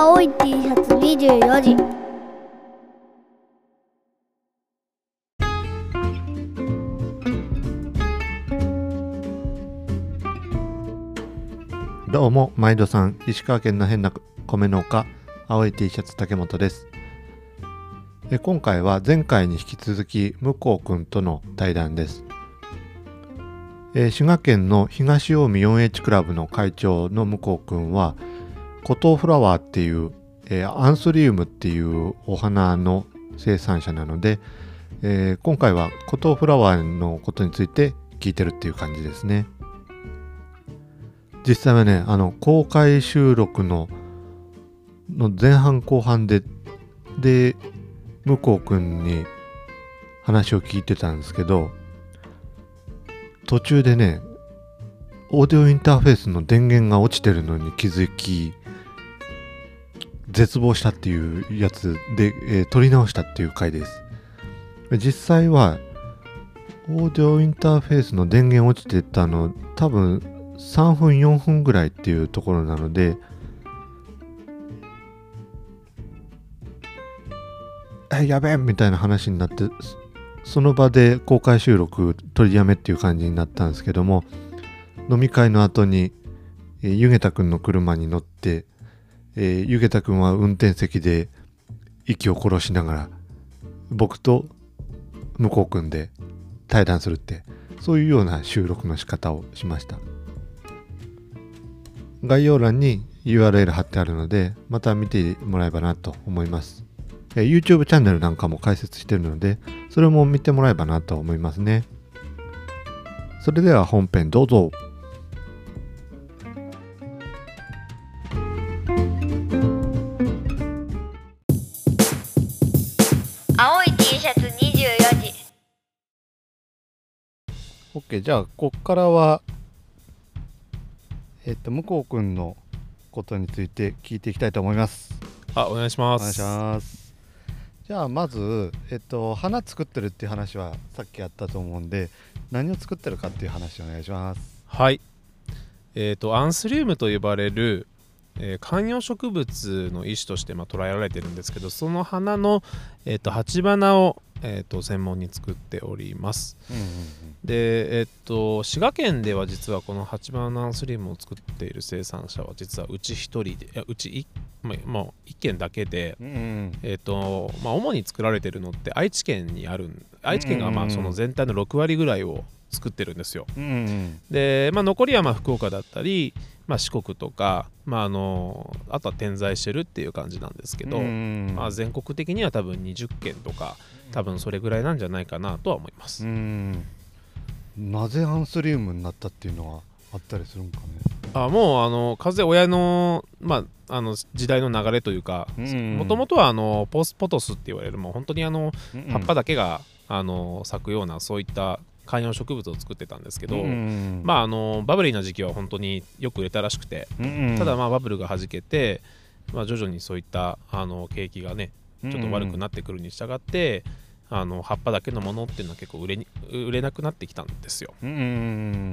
青い T シャツ24時。どうも毎度さん石川県の変な米農家青い T シャツ竹本です。え今回は前回に引き続き向こうくんとの対談です。え滋賀県の東近江 4H クラブの会長の向こうくんは湖東フラワーっていう、えーアンスリウムっていうお花の生産者なので、えー今回は湖東フラワーのことについて聞いてるっていう感じですね。実際はねあの公開収録のの前半後半でで向こうくんに話を聞いてたんですけど途中でねオーディオインターフェースの電源が落ちてるのに気づき絶望したっていうやつで、えー撮り直したっていう回です。実際はオーディオインターフェースの電源落ちてたの多分3分4分ぐらいっていうところなのでえやべえみたいな話になってその場で公開収録取りやめっていう感じになったんですけども飲み会の後に、えーゆげたくんの車に乗って、えーゆげたくんは運転席で息を殺しながら僕と向こうくんで対談するってそういうような収録の仕方をしました。概要欄に URL 貼ってあるのでまた見てもらえばなと思います。えー YouTube チャンネルなんかも開設してるのでそれも見てもらえばなと思いますね。それでは本編どうぞ。OK じゃあこっからはえっと向こうくんのことについて聞いていきたいと思いますあ、お願いします。お願いしますじゃあまずえっと花作ってるっていう話はさっきやったと思うんで何を作ってるかっていう話お願いしますはい。えっ、と、アンスリウムと呼ばれる、えー観葉植物の一種としてまあ捉えられてるんですけど、その花の、えー、と鉢花を、えー、と専門に作っております。うんうんで、えっ、と、滋賀県では実はこの鉢花アンスリウムを作っている生産者は実はうち一人で、いやうちい、まあまあ、一軒だけで、うんうんえーとまあ、主に作られてるのって愛知県にあるん愛知県がまうんあその全体の6割ぐらいを作ってるんですよ。うんうんで、まあ、残りはまあ福岡だったり、まあ、四国とか、まあ、あのあとは点在してるっていう感じなんですけど、うんまあ、全国的には多分20件とか多分それぐらいなんじゃないかなとは思います。うん。なぜアンスリウムになったっていうのはあったりするんかね。あもうあの風親の,、まあ、あの時代の流れというかうんもともとはあのポスポトスって言われるもう本当にあの葉っぱだけが、あの咲くようなそういった観葉植物を作ってたんですけど、まああのバブリーな時期は本当によく売れたらしくて、ただまあバブルがはじけて、まあ、徐々にそういったあの景気がねちょっと悪くなってくるに従って、あの葉っぱだけのものっていうのは結構売れに売れなくなってきたんですよ。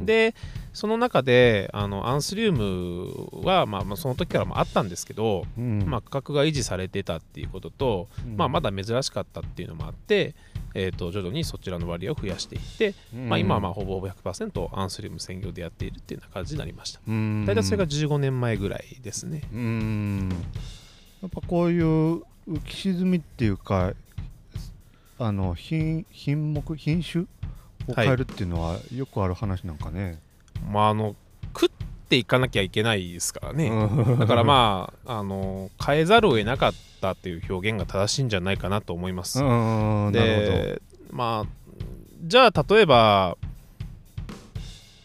ででその中であのアンスリウムは、まあ、まあその時からもあったんですけど、まあ、価格が維持されてたっていうことと、まあ、まだ珍しかったっていうのもあって、えー、と徐々にそちらの割合を増やしていって、まあ、今はまあほぼほぼ100%アンスリウム専業でやっているっていうような感じになりました。大体それが15年前ぐらいですね。うんやっぱこういう浮き沈みっていうかあの品品目品種を変えるっていうのはよくある話なんかね、まああの食っていかなきゃいけないですからね。うんだからまああの変えざるを得なかったっていう表現が正しいんじゃないかなと思います。でまあじゃあ例えば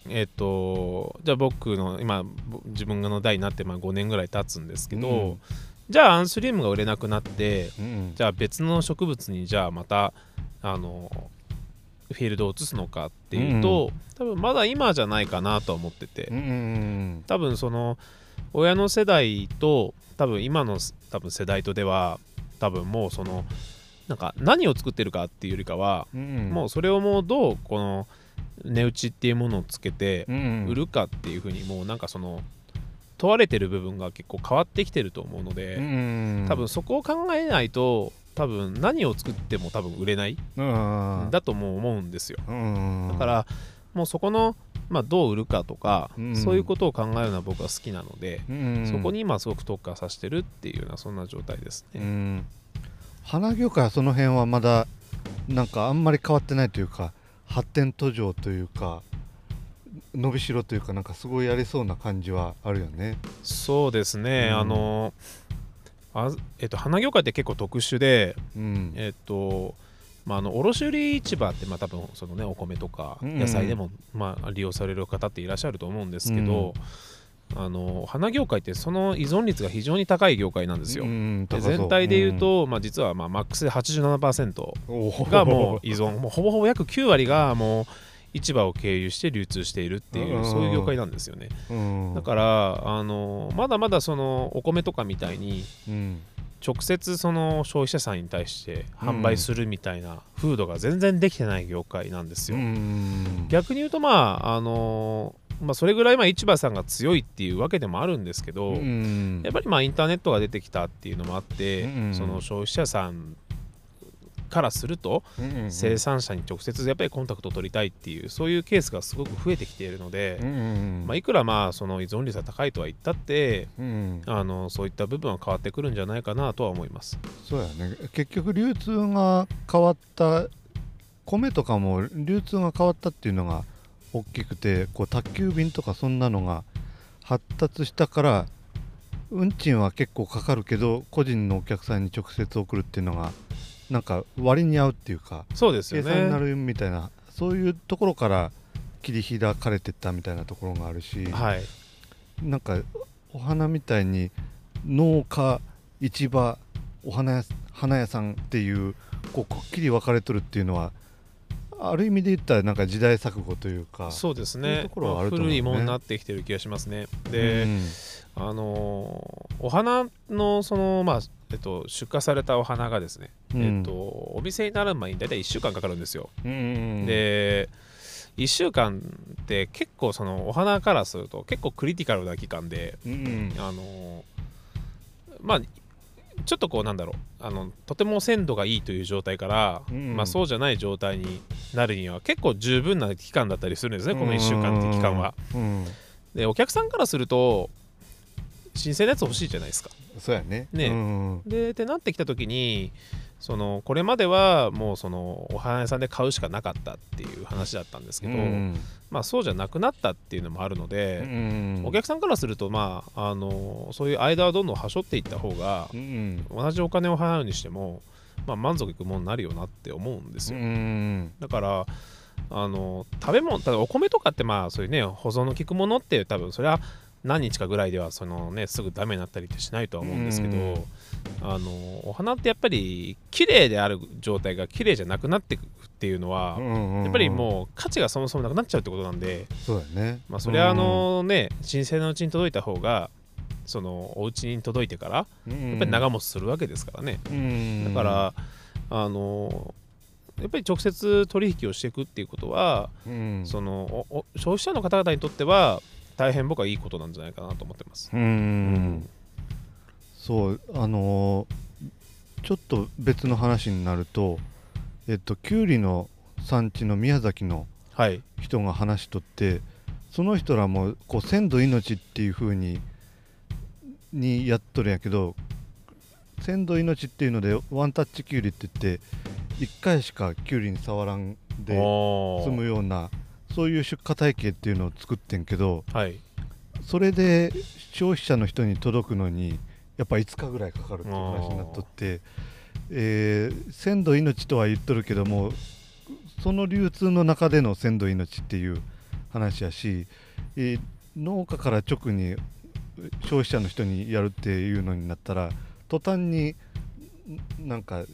えっ、とじゃあ僕の今ぼ自分の代になってまあ5年ぐらい経つんですけど、うんじゃあアンスリウムが売れなくなってうんじゃあ別の植物にじゃあまたあのフィールドを移すのかっていうと、多分まだ今じゃないかなとは思ってて、うんうん多分その親の世代と多分今の多分世代とでは多分もうそのなんか何を作ってるかっていうよりかは、うんもうそれをもうどうこの値打ちっていうものをつけてうん。売るかっていうふうにもうなんかその問われてる部分が結構変わってきてると思うので、うん。多分そこを考えないと多分何を作っても多分売れない、うん。だとも思うんですよ。うん。だからもうそこの、まあ、どう売るかとか、うん。そういうことを考えるのは僕は好きなので、うん。そこに今すごく特化させてるっていうようなそんな状態ですね、うん。花業界はその辺はまだなんかあんまり変わってないというか発展途上というか伸びしろというかなんかすごいやりそうな感じはあるよね。そうですね、うん。あのあえっと、花業界って結構特殊で、うん。えっとまあ、あの卸売市場って、まあ、多分その、ね、お米とかうん野菜でも、まあ、利用される方っていらっしゃると思うんですけど、あの花業界ってその依存率が非常に高い業界なんですよ。うんで全体で言うと、まあ、実はまあマックスで87%うんおー。がもう依存。もうほぼほぼ約9割がもう市場を経由して流通しているっていううん。そういう業界なんですよね。うん。だからあのまだまだそのお米とかみたいにうん。直接その消費者さんに対して販売するみたいな風土が全然できてない業界なんですうよ、ん。逆に言うとまああのまあそれぐらいまあ市場さんが強いっていうわけでもあるんですけど、うん。やっぱりまあインターネットが出てきたっていうのもあって、うん。その消費者さんからするとうん生産者に直接やっぱりコンタクトを取りたいっていうそういうケースがすごく増えてきているので、うんまあ、いくらまあその依存率が高いとは言ったってうん。あのそういった部分は変わってくるんじゃないかなとは思います。そうやね。結局流通が変わった米とかも流通が変わったっていうのが大きくてこう宅急便とかそんなのが発達したから運賃は結構かかるけど個人のお客さんに直接送るっていうのがなんか割に合うっていうかそうですよね。計算になるみたいなそういうところから切り開かれてったみたいなところがあるし、はい、なんかお花みたいに農家市場お花屋花屋さんっていうこうくっきり分かれとるっていうのはある意味で言ったらなんか時代錯誤というかそうですねそういうところはあ古いものになってきてる気がしますね。で、うんあのーお花のその、まあえっと、出荷されたお花がですね、うん。えっと、お店になる前に大体1週間かかるんですよ。うんで1週間って結構そのお花からすると結構クリティカルな期間で、うんあのーまあちょっとこうなんだろうあのとても鮮度がいいという状態から、うんまあ、そうじゃない状態になるには結構十分な期間だったりするんですねこの1週間って期間は。うん。でお客さんからすると新鮮なやつ欲しいじゃないですか。そうやね。ね。うんでってなってきた時にそのこれまではもうそのお花屋さんで買うしかなかったっていう話だったんですけど、うんまあ、そうじゃなくなったっていうのもあるので、うんお客さんからすると、まあ、あのそういう間はどんどんはしょっていった方がうん同じお金を払うにしても、まあ、満足いくものになるよなって思うんですうよ。ん。だからあの食べ物ただお米とかってまあそういうね保存の効くものって多分それは何日かぐらいではそのねすぐダメになったりってしないとは思うんですけど、うん。あのお花ってやっぱり綺麗である状態が綺麗じゃなくなっていくっていうのは、うんやっぱりもう価値がそもそもなくなっちゃうってことなんで、そうやね。まあ、それはあのね神聖なうちに届いた方がそのお家に届いてからややっぱり長持ちするわけですからね、だからあのやっぱり直接取引をしていくっていうことは、うん。そのおお消費者の方々にとっては大変僕はいいことなんじゃないかなと思ってます。うん。そうあのーちょっと別の話になるとえっときゅうりの産地の宮崎のはい、人が話しとってその人らもこう鮮度命っていう風ににやっとるんやけど鮮度命っていうのでワンタッチきゅうりって言って1回しかきゅうりに触らんで済むようなそういう出荷体系っていうのを作ってんけどはい、それで消費者の人に届くのにやっぱ5日ぐらいかかるっていう話になっとって、えー鮮度命とは言っとるけどもその流通の中での鮮度命っていう話やし、えー農家から直に消費者の人にやるっていうのになったら途端にんなんか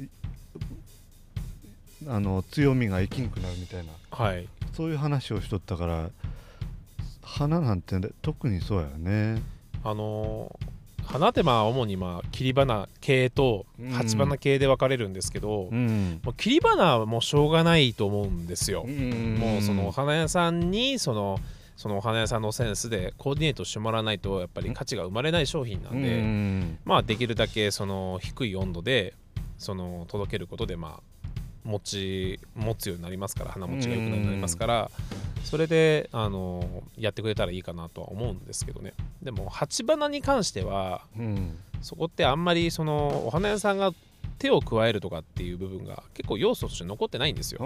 あの強みが生きんくなるみたいなはい、そういう話をしとったから花なんてね特にそうやよね。あのー花ってまあ主にまあ切り花系とうん鉢花系で分かれるんですけど、んもう切り花はもうしょうがないと思うんですよ。ももうそのお花屋さんにそのそのお花屋さんのセンスでコーディネートしてもらわないとやっぱり価値が生まれない商品なんで、うんまあできるだけその低い温度でその届けることでまあ持ち持つようになりますから花持ちが良くなりますからそれであのやってくれたらいいかなとは思うんですけどね。でも鉢花に関してはうん。そこってあんまりそのお花屋さんが手を加えるとかっていう部分が結構要素として残ってないんですよ。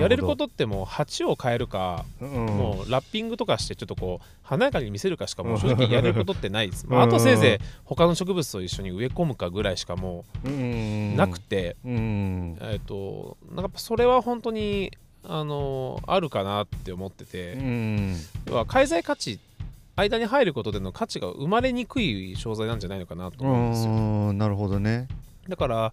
やれることってもう鉢を変えるか、うんもうラッピングとかしてちょっとこう華やかに見せるかしかもう正直やれることってないです、まあ、あとせいぜい他の植物と一緒に植え込むかぐらいしかもうなくて、うん。えっ、となんかそれは本当にあのあるかなって思ってて、うん要は介在価値間に入ることでの価値が生まれにくい商材なんじゃないのかなと思うんですよ。うん。なるほどねだから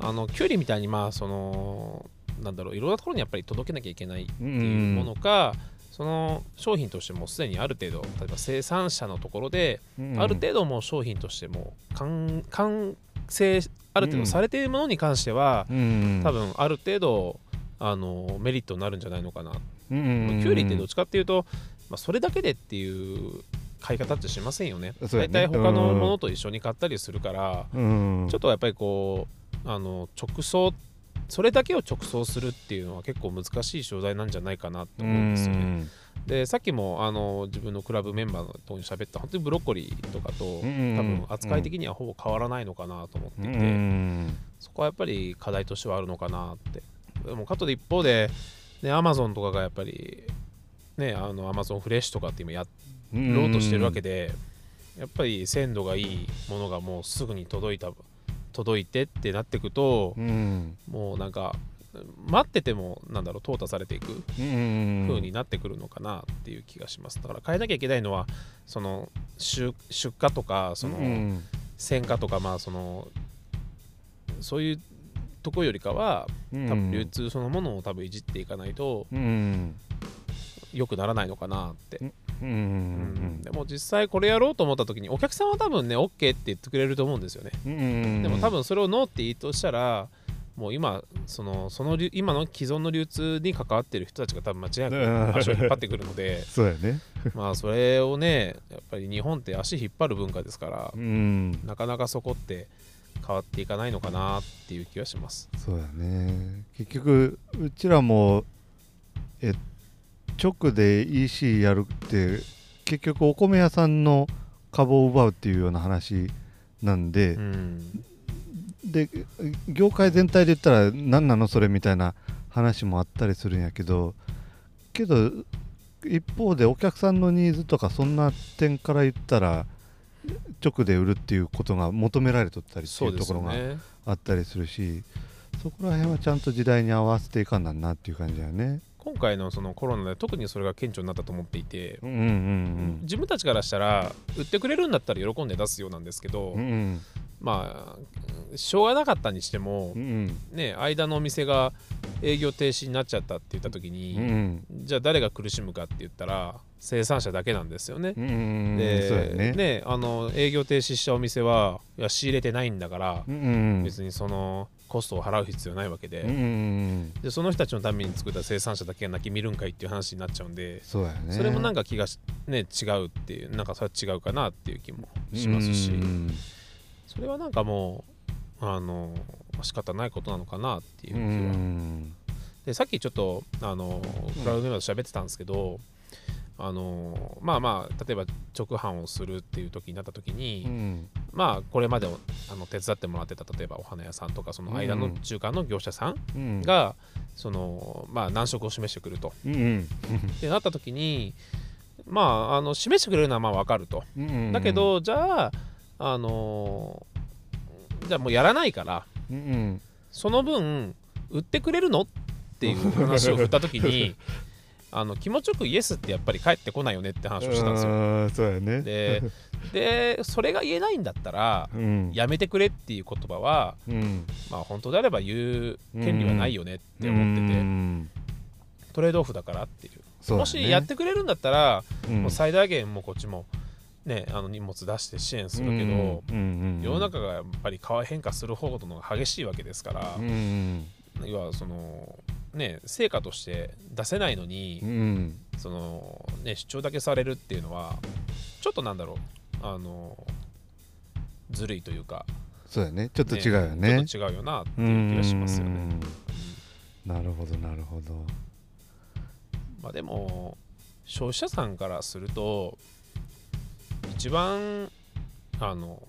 あのキュウリみたいにまあそのなんだろういろんなところにやっぱり届けなきゃいけないっていうものか、その商品としてもすでにある程度例えば生産者のところで、ある程度もう商品としてもう完完成ある程度されているものに関しては、うん多分ある程度あのメリットになるんじゃないのかな、うん。キュウリってどっちかっていうと、まあ、それだけでっていう買い方ってしませんよね。大体他のものと一緒に買ったりするから、うん。ちょっとやっぱりこうあの直送それだけを直送するっていうのは結構難しい商材なんじゃないかなって思うんですよね。でさっきもあの自分のクラブメンバーのとに喋った本当にブロッコリーとかと多分扱い的にはほぼ変わらないのかなと思っていて、うんそこはやっぱり課題としてはあるのかなって。でもかとで一方でねアマゾンとかがやっぱりねあのアマゾンフレッシュとかって今やろうとしてるわけで、やっぱり鮮度がいいものがもうすぐに届いた届いてってなってくと、うん。もうなんか待っててもなんだろう淘汰されていくうん。風になってくるのかなっていう気がします。だから変えなきゃいけないのはその出出荷とかそのうん。選果とかまあそのそういうとこよりかは多分流通そのものを多分いじっていかないとうん。良くならないのかなって、うんうんでも実際これやろうと思った時にお客さんは多分ね OK って言ってくれると思うんですよね。うんでも多分それをノーって言いとしたらもう今そのその流今の既存の流通に関わってる人たちが多分間違いなく足を引っ張ってくるので そうやね。まあそれをねやっぱり日本って足引っ張る文化ですからうん。なかなかそこって変わっていかないのかなっていう気がします。そうやね。結局うちらもえ直で EC やるって結局お米屋さんの株を奪うっていうような話なんで、うんで業界全体で言ったら何なのそれみたいな話もあったりするんやけどけど一方でお客さんのニーズとかそんな点から言ったら直で売るっていうことが求められとったりってそいううところが。あったりするしそこら辺はちゃんと時代に合わせていかんなんなっていう感じだよね。今回のそのコロナで特にそれが顕著になったと思っていて、うんうん自分たちからしたら売ってくれるんだったら喜んで出すようなんですけど、うんうん。まあしょうがなかったにしてもうんうん。ね間のお店が営業停止になっちゃったって言った時に、うんじゃあ誰が苦しむかって言ったら生産者だけなんですよね。うんうんでね。ねあの営業停止したお店はいや仕入れてないんだから、うんうん。別にそのコストを払う必要ないわけで,、うんうんでその人たちのために作った生産者だけが泣き見るんかいっていう話になっちゃうんで、そうやね。それもなんか気がし、ね、違うっていうなんかそれは違うかなっていう気もしますし、うん。それはなんかもうあの仕方ないことなのかなっていうう気は、ん。でさっきちょっとあのクラウドメンバーと喋ってたんですけど、あのまあまあ例えば直販をするっていう時になった時に、うん。まあこれまでをあの手伝ってもらってた例えばお花屋さんとかその間のうん。中間の業者さんうん。が、そのまあ難色を示してくると。うんうん。ってなった時にまああの示してくれるのはまあ分かると。うん。だけどじゃああのじゃあもうやらないからうんうん。その分売ってくれるの？っていう話を振った時に あの気持ちよくイエスってやっぱり返ってこないよねって話をしてたんですよ。うんそうやね。で でそれが言えないんだったらうん。やめてくれっていう言葉はうん。まあ本当であれば言う権利はないよねって思ってて、うん。トレードオフだからっていう。ね。もしやってくれるんだったら、うん。もう最大限もうこっちもねあの荷物出して支援するけど、世の中がやっぱり変化する方のが激しいわけですから、うん要はそのね成果として出せないのに、うん。そのね主張だけされるっていうのはちょっとなんだろうあのずるいというかそうやね。ちょっと違うよね。ちょっと違うよなってういう気がしますよね。ん。なるほどなるほど。まあ、でも消費者さんからすると一番あの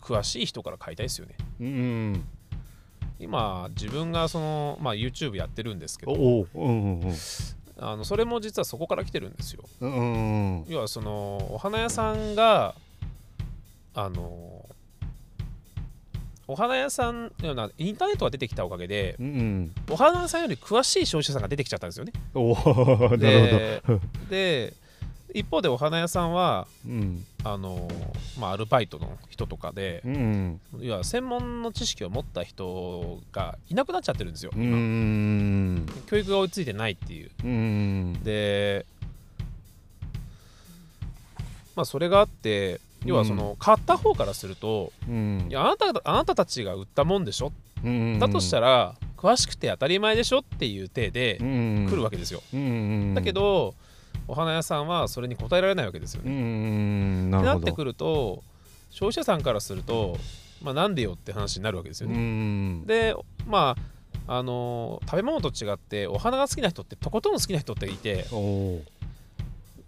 詳しい人から買いたいですよね。うん今自分がその、まあ、YouTube やってるんですけどうんうんあのそれも実はそこから来てるんですよ。うんうん要はそのお花屋さんがあのお花屋さんのようなインターネットが出てきたおかげでうんうんお花屋さんより詳しい消費者さんが出てきちゃったんですよね。おお なるほどでで一方でお花屋さんはうん。あの、まあ、アルバイトの人とかでうん要は専門の知識を持った人がいなくなっちゃってるんですよ、教育が追いついてないっていう。うんでまあそれがあって要はその買った方からすると、うん。いやあなたあなたたちが売ったもんでしょ？うんだとしたら詳しくて当たり前でしょ？っていう体で来来るわけですよ、けだけどお花屋さんはそれに応えられないわけですようね、んななってくると消費者さんからすると、まあ、なんでよって話になるわけですようね。んでまああのー食べ物と違ってお花が好きな人ってとことん好きな人っていて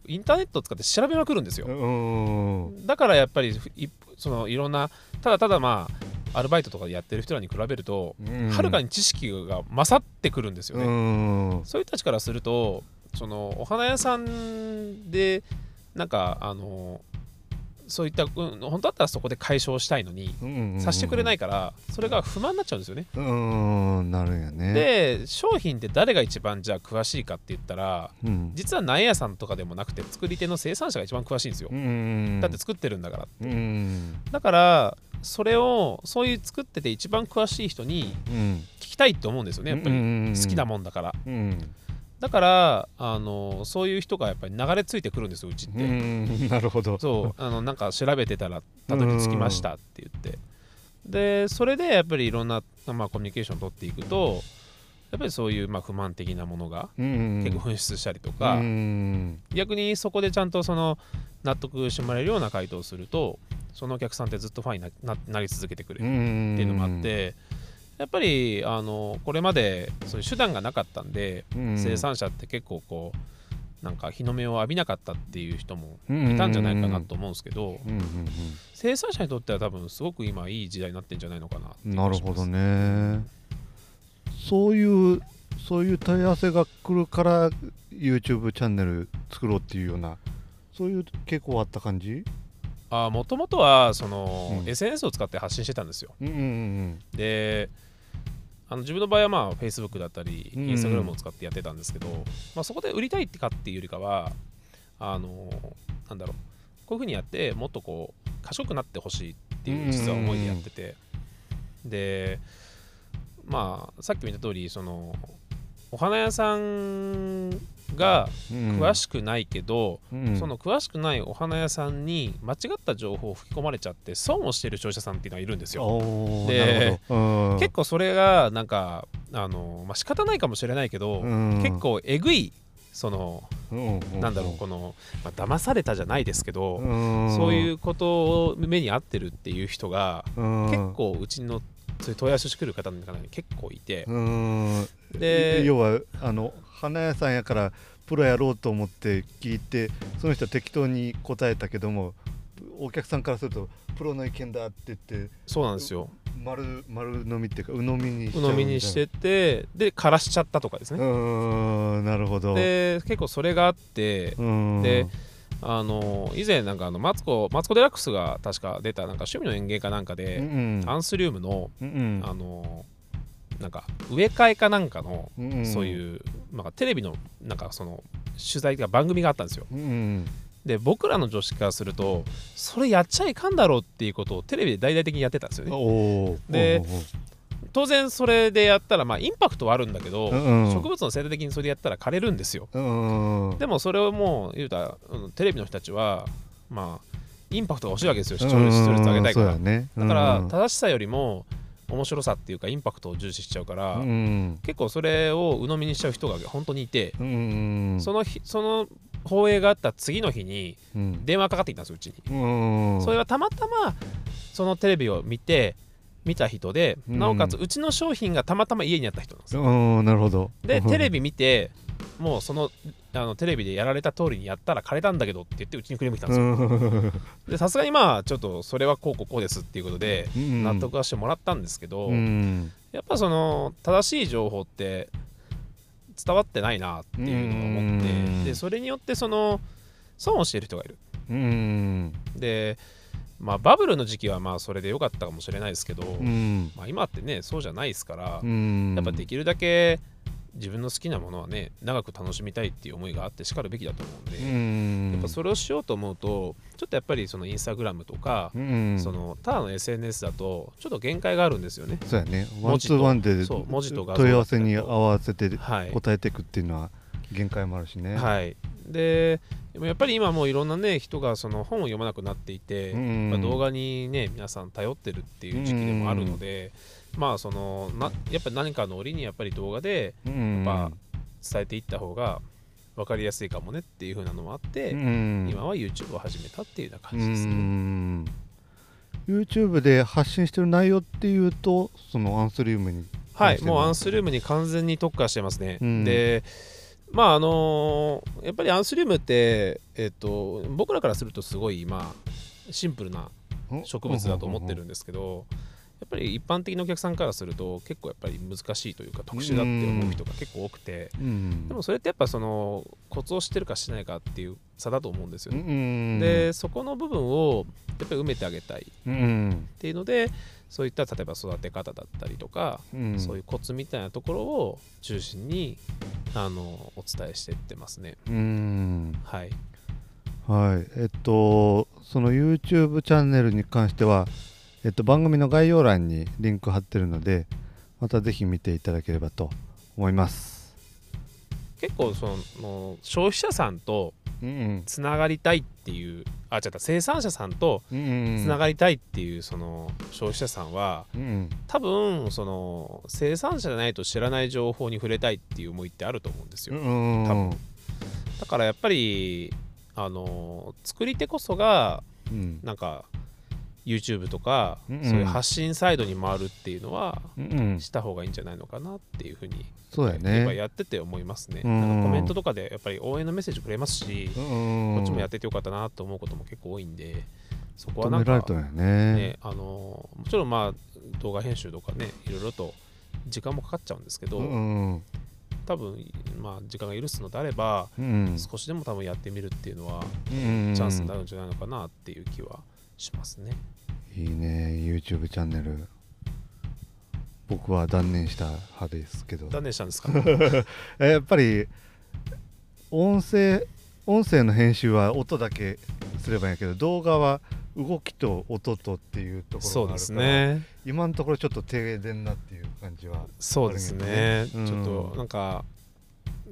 インターネットを使って調べまくるんですよ。うんだからやっぱりいそのいろんなただただまあアルバイトとかでやってる人らに比べるとはるかに知識が勝ってくるんですよね。うん。そういう人たちからするとそのお花屋さんでなんかあのそういった、うん、本当だったらそこで解消したいのにうんさしてくれないからそれが不満になっちゃうんですよね。うんなるんやね。で商品って誰が一番じゃあ詳しいかって言ったらうん。実は苗屋さんとかでもなくて作り手の生産者が一番詳しいんですよ。うんだって作ってるんだから。うんだからそれをそういう作ってて一番詳しい人にうん。聞きたいって思うんですよねやっぱり。好きなもんだから。うんだからあのそういう人がやっぱり流れ着いてくるんですようちって。うんなるほど。そうあのなんか調べてたらたどり着きましたって言って。でそれでやっぱりいろんな、まあ、コミュニケーションを取っていくとやっぱりそういうまあ不満的なものがうん。結構噴出したりとか、うん。逆にそこでちゃんとその納得してもらえるような回答をするとそのお客さんってずっとファンになななり続けてくれるっていうのもあって、やっぱりあのこれまでそういう手段がなかったんで、うん生産者って結構こうなんか日の目を浴びなかったっていう人もうんいたんじゃないかなと思うんですけど、生産者にとっては多分すごく今いい時代になってんじゃないのかななるほどね。そういうそういう問い合わせが来るから YouTube チャンネル作ろうっていうようなそういう傾向あった感じ？あもともとはその、うん。SNS を使って発信してたんですよ。であの自分の場合はまあ Facebook だったりうん Instagram を使ってやってたんですけど、まあ、そこで売りたいってかっていうよりかはあのなんだろう。こういうふうにやってもっとこう賢くなってほしいっていう実は思いでやってて、でまあさっきも言った通りそのお花屋さんがうん。詳しくないけど、うん。その詳しくないお花屋さんに間違った情報を吹き込まれちゃって損をしてる消費者さんっていうのがいるんですよ。で結構それがなんかあの、まあ、仕方ないかもしれないけど、うん。結構えぐいそのなんだろうこの、まあ、騙されたじゃないですけど、うん。そういうことを目に遭ってるっていう人が、うん。結構うちのそういう問い合わせしてくる方の中に結構いて、うん。で要はあの花屋さんやからプロやろうと思って聞いてその人は適当に答えたけどもお客さんからするとプロの意見だって言ってそうなんですよ。丸丸飲みっていうか鵜呑みに鵜う呑みにしててで枯らしちゃったとかですうね。ーんなるほど。で結構それがあってうん。であの以前なんかあのマツコマツコ・デラックスが確か出たなんか趣味の園芸かなんかうんで、うん。アンスリウムのうんうん。あのなんか植え替えかなんかの、うんうん。そういうなんかテレビのなんかその取材が番組があったんですよ。うんうんで僕らの女子からするとそれやっちゃいかんだろうっていうことをテレビで大々的にやってたんですよね。で当然それでやったらまあインパクトはあるんだけど、うんうん。植物の生態的にそれでやったら枯れるんですよ。うんうんでもそれをもう言うたら、うんテレビの人たちはまあインパクトが欲しいわけですよ。視聴率上げたいから。そうやね。だからうん正しさよりも面白さっていうかインパクトを重視しちゃうから、うん結構それを鵜呑みにしちゃう人が本当にいて、うんその日その放映があった次の日にうん。電話かかってきたんですうちに、うん。それはたまたまそのテレビを見て見た人で、うん。なおかつうちの商品がたまたま家にあった人なんですよ。うん。なるほど。でテレビビ見てもうそのあのテレビでやられた通りにやったら枯れたんだけどって言ってうちにクレーム来たんですよ。でさすがにまあちょっとそれはこうこうこうですっていうことで納得はしてもらったんですけど、うん。やっぱその正しい情報って伝わってないなっていうのを思ってうん。でそれによってその損をしている人がいる。うん。でまあバブルの時期はまあそれで良かったかもしれないですけど、うん。まあ、今ってねそうじゃないですから、うん。やっぱできるだけ自分の好きなものはね長く楽しみたいっていう思いがあってしかるべきだと思うんで、うん。やっぱそれをしようと思うとちょっとやっぱりそのインスタグラムとか、うん。そのただの SNS だとちょっと限界があるんですよね。そうやね。ワンツ文字とーワンで文字と画像問い合わせに合わせてはい、答えていくっていうのは限界もあるしね。はい、ででもやっぱり今もういろんなね人がその本を読まなくなっていて、うん。まあ動画にね皆さん頼ってるっていう時期でもあるので、まあそのなやっぱり何かの折にやっぱり動画でうん。ま伝えていった方が分かりやすいかもねっていう風なのもあって、うん。今は YouTube を始めたっていうようなう感じですね。ん。YouTube で発信してる内容っていうとそのアンスリウムにはい、もうアンスリウムに完全に特化してますね。うん。で、まああのやっぱりアンスリウムって、えっと、僕らからするとすごい、まあ、シンプルな植物だと思ってるんですけど、やっぱり一般的なお客さんからすると結構やっぱり難しいというか特殊だって思う人が結構多くて、うんでもそれってやっぱそのコツを知ってるか知らないかっていう差だと思うんですようね。んでそこの部分をやっぱり埋めてあげたいっうんていうのでそういった例えば育て方だったりとか、うんそういうコツみたいなところを中心にあのお伝えしていってますね。うんはい。はいえっとその YouTube チャンネルに関してはえっと番組の概要欄にリンク貼ってるのでまたぜひ見ていただければと思います結構その消費者さんとうんつながりたいっていうあ違った生産者さんとうんつながりたいっていうその消費者さんはうん多分その生産者じゃないと知らない情報に触れたいっていう思いってあると思うんですよ。うん。多分。だからやっぱりあの作り手こそがうん。なんか YouTube とか、うんそういう発信サイドに回るっていうのはうんした方がいいんじゃないのかなっていうふうにそうややっぱねやってて思いますね。うんなんかコメントとかでやっぱり応援のメッセージくれますし、ここっちもやっててよかったなと思うことも結構多いんで、そこはなんかね。ね、あのもちろんまあ動画編集とかね、いろいろと時間もかかっちゃうんですけど、うん多分まあ時間が許すのであれば、うん少しでも多分やってみるっていうのはうん。チャンスになるんじゃないのかなっていう気はしますね。いいね YouTube チャンネル。僕は断念した派ですけど。断念したんですか？えやっぱり音声音声の編集は音だけすればいいんやけど動画は動きと音とっていうところがあるからそうですね。今のところちょっと停電なっていう感じはそうですね。うん。ちょっとなんか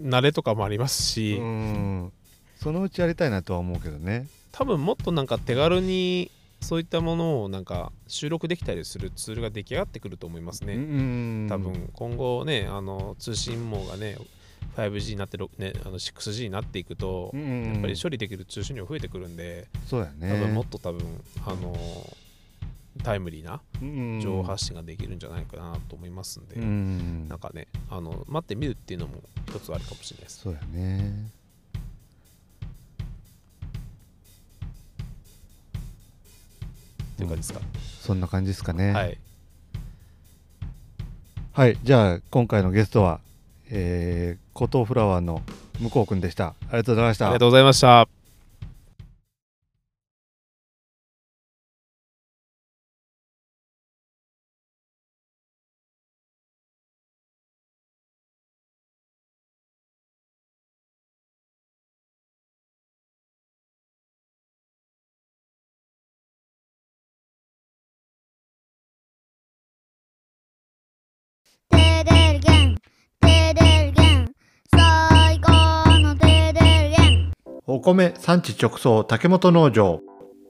慣れとかもありますし、うん。そのうちやりたいなとは思うけどね。多分もっとなんか手軽にそういったものをなんか収録できたりするツールが出来上がってくると思いますね。ね多分今後ねあの通信網がね 5G になってろねあの 6G になっていくと、ややっぱり処理できる通信量増えてくるんで、そうやね。多分もっと多分あのタイムリーなうん。情報発信ができるんじゃないかなと思いますんで、うん。なんかねあの待ってみるっていうのも一つあるかもしれないです。そうやねっていう感じですか？そんな感じですかねはい。はい、じゃあ今回のゲストは、えー、コトーフラワーの向こうくんでした。ありがとうございました。ありがとうございました。お米産地直送竹本農場。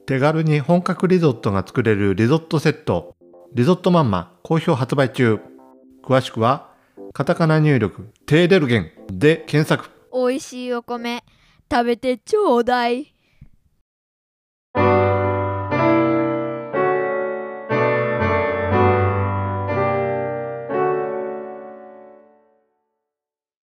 手軽に本格リゾットが作れるリゾットセット。リゾットマンマ好評発売中。詳しくはカタカナ入力テーデルゲンで検索。美味しいお米食べてちょうだい